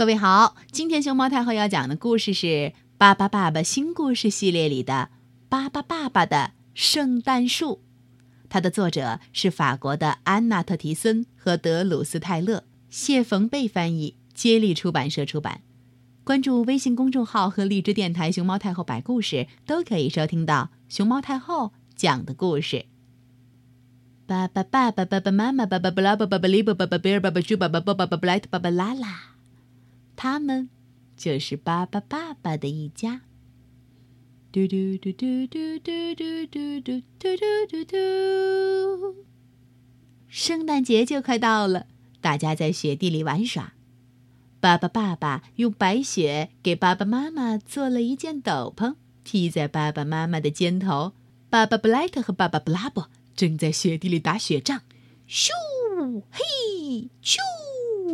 各位好，今天熊猫太后要讲的故事是《巴巴爸爸新故事系列》里的《巴巴爸爸的圣诞树》，它的作者是法国的安娜特提森和德鲁斯泰勒，谢冯贝翻译，接力出版社出版。关注微信公众号和荔枝电台“熊猫太后摆故事”，都可以收听到熊猫太后讲的故事。巴巴爸爸、爸爸妈妈、爸爸布拉、爸爸布里、爸爸贝尔、爸爸猪、爸爸波、爸爸布莱特、爸爸拉拉。他们就是巴巴爸爸的一家。嘟嘟嘟嘟嘟嘟嘟嘟嘟嘟嘟嘟。圣诞节就快到了，大家在雪地里玩耍。巴巴爸爸用白雪给爸爸妈妈做了一件斗篷，披在爸爸妈妈的肩头。爸爸布莱特和爸爸布拉伯正在雪地里打雪仗，咻嘿咻。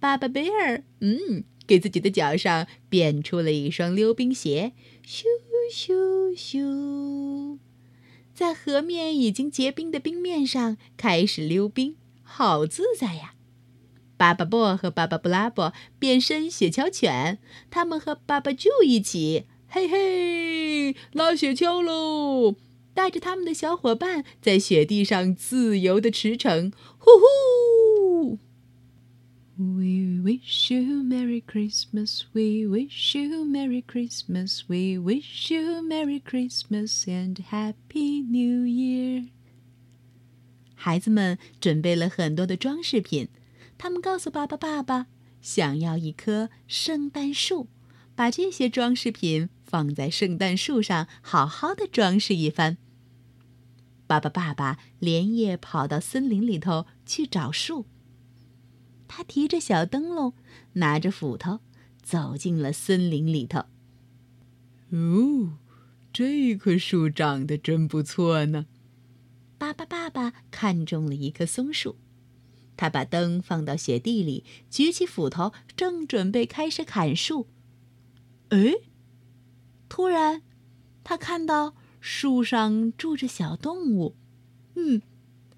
爸爸贝尔，嗯，给自己的脚上变出了一双溜冰鞋，咻咻咻，在河面已经结冰的冰面上开始溜冰，好自在呀！巴巴布和巴巴布拉伯变身雪橇犬，他们和爸爸就一起，嘿嘿，拉雪橇喽！带着他们的小伙伴在雪地上自由的驰骋，呼呼 wish you Merry Christmas. We wish you Merry Christmas. We wish you Merry Christmas and Happy New Year. 孩子们准备了很多的装饰品，他们告诉爸爸：“爸爸想要一棵圣诞树，把这些装饰品放在圣诞树上，好好的装饰一番。”爸爸爸爸连夜跑到森林里头去找树。他提着小灯笼，拿着斧头，走进了森林里头。哦，这棵树长得真不错呢。巴巴爸爸看中了一棵松树，他把灯放到雪地里，举起斧头，正准备开始砍树。哎，突然，他看到树上住着小动物，嗯，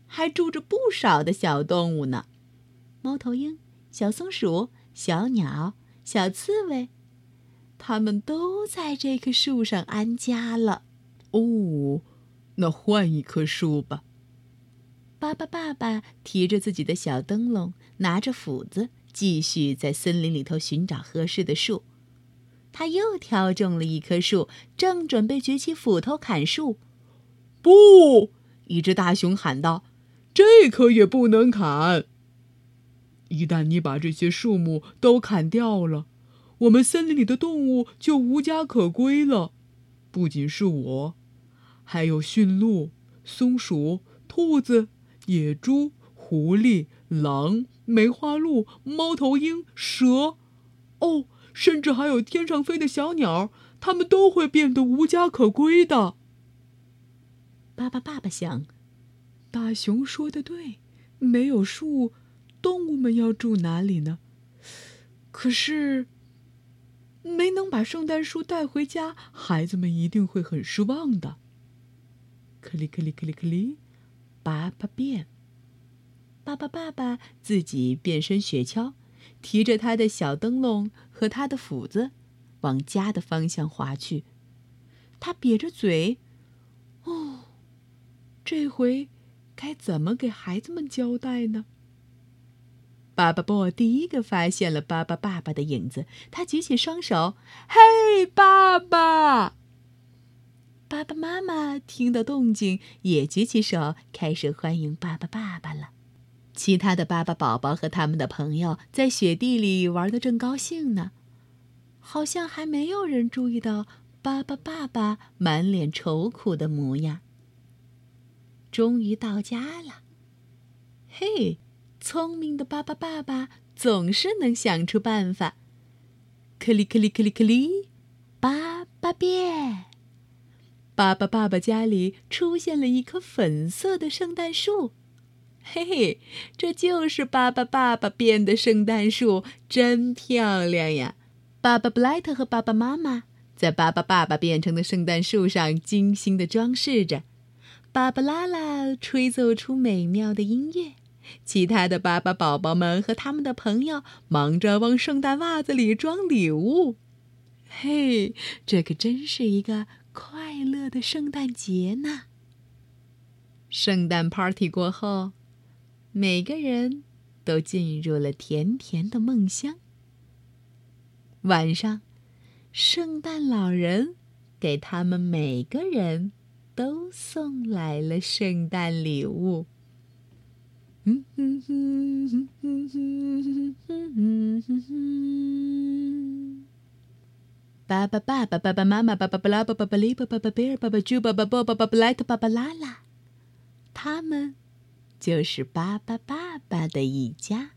还住着不少的小动物呢。猫头鹰、小松鼠、小鸟、小刺猬，它们都在这棵树上安家了。哦，那换一棵树吧。巴巴爸爸提着自己的小灯笼，拿着斧子，继续在森林里头寻找合适的树。他又挑中了一棵树，正准备举起斧头砍树。不！一只大熊喊道：“这棵也不能砍。”一旦你把这些树木都砍掉了，我们森林里的动物就无家可归了。不仅是我，还有驯鹿、松鼠、兔子、野猪、狐狸、狼、梅花鹿、猫头鹰、蛇，哦，甚至还有天上飞的小鸟，它们都会变得无家可归的。巴巴爸爸想，大熊说的对，没有树。动物们要住哪里呢？可是没能把圣诞树带回家，孩子们一定会很失望的。克里克里克里克里，爸爸变。爸爸爸爸自己变身雪橇，提着他的小灯笼和他的斧子，往家的方向划去。他瘪着嘴，哦，这回该怎么给孩子们交代呢？巴巴布第一个发现了巴巴爸爸的影子，他举起双手：“嘿，爸爸！”爸爸妈妈听到动静，也举起手，开始欢迎巴巴爸爸了。其他的巴巴宝宝和他们的朋友在雪地里玩的正高兴呢，好像还没有人注意到巴巴爸爸满脸愁苦的模样。终于到家了，嘿！聪明的巴巴爸爸总是能想出办法。克里克里克里克里，巴巴变。巴巴爸爸家里出现了一棵粉色的圣诞树，嘿嘿，这就是巴巴爸爸变的圣诞树，真漂亮呀！巴巴布莱特和爸爸妈妈在巴巴爸爸变成的圣诞树上精心的装饰着，巴巴拉拉吹奏出美妙的音乐，其他的巴巴宝宝们和他们的朋友忙着往圣诞袜子里装礼物。嘿，这可真是一个。快乐的圣诞节呢！圣诞 party 过后，每个人都进入了甜甜的梦乡。晚上，圣诞老人给他们每个人都送来了圣诞礼物。嗯哼哼哼哼哼哼哼哼哼哼，爸爸爸爸爸爸妈妈爸爸不拉爸爸不里爸爸不贝尔爸爸朱爸爸爸爸不布莱特爸爸拉拉，他们就是爸爸爸爸的一家。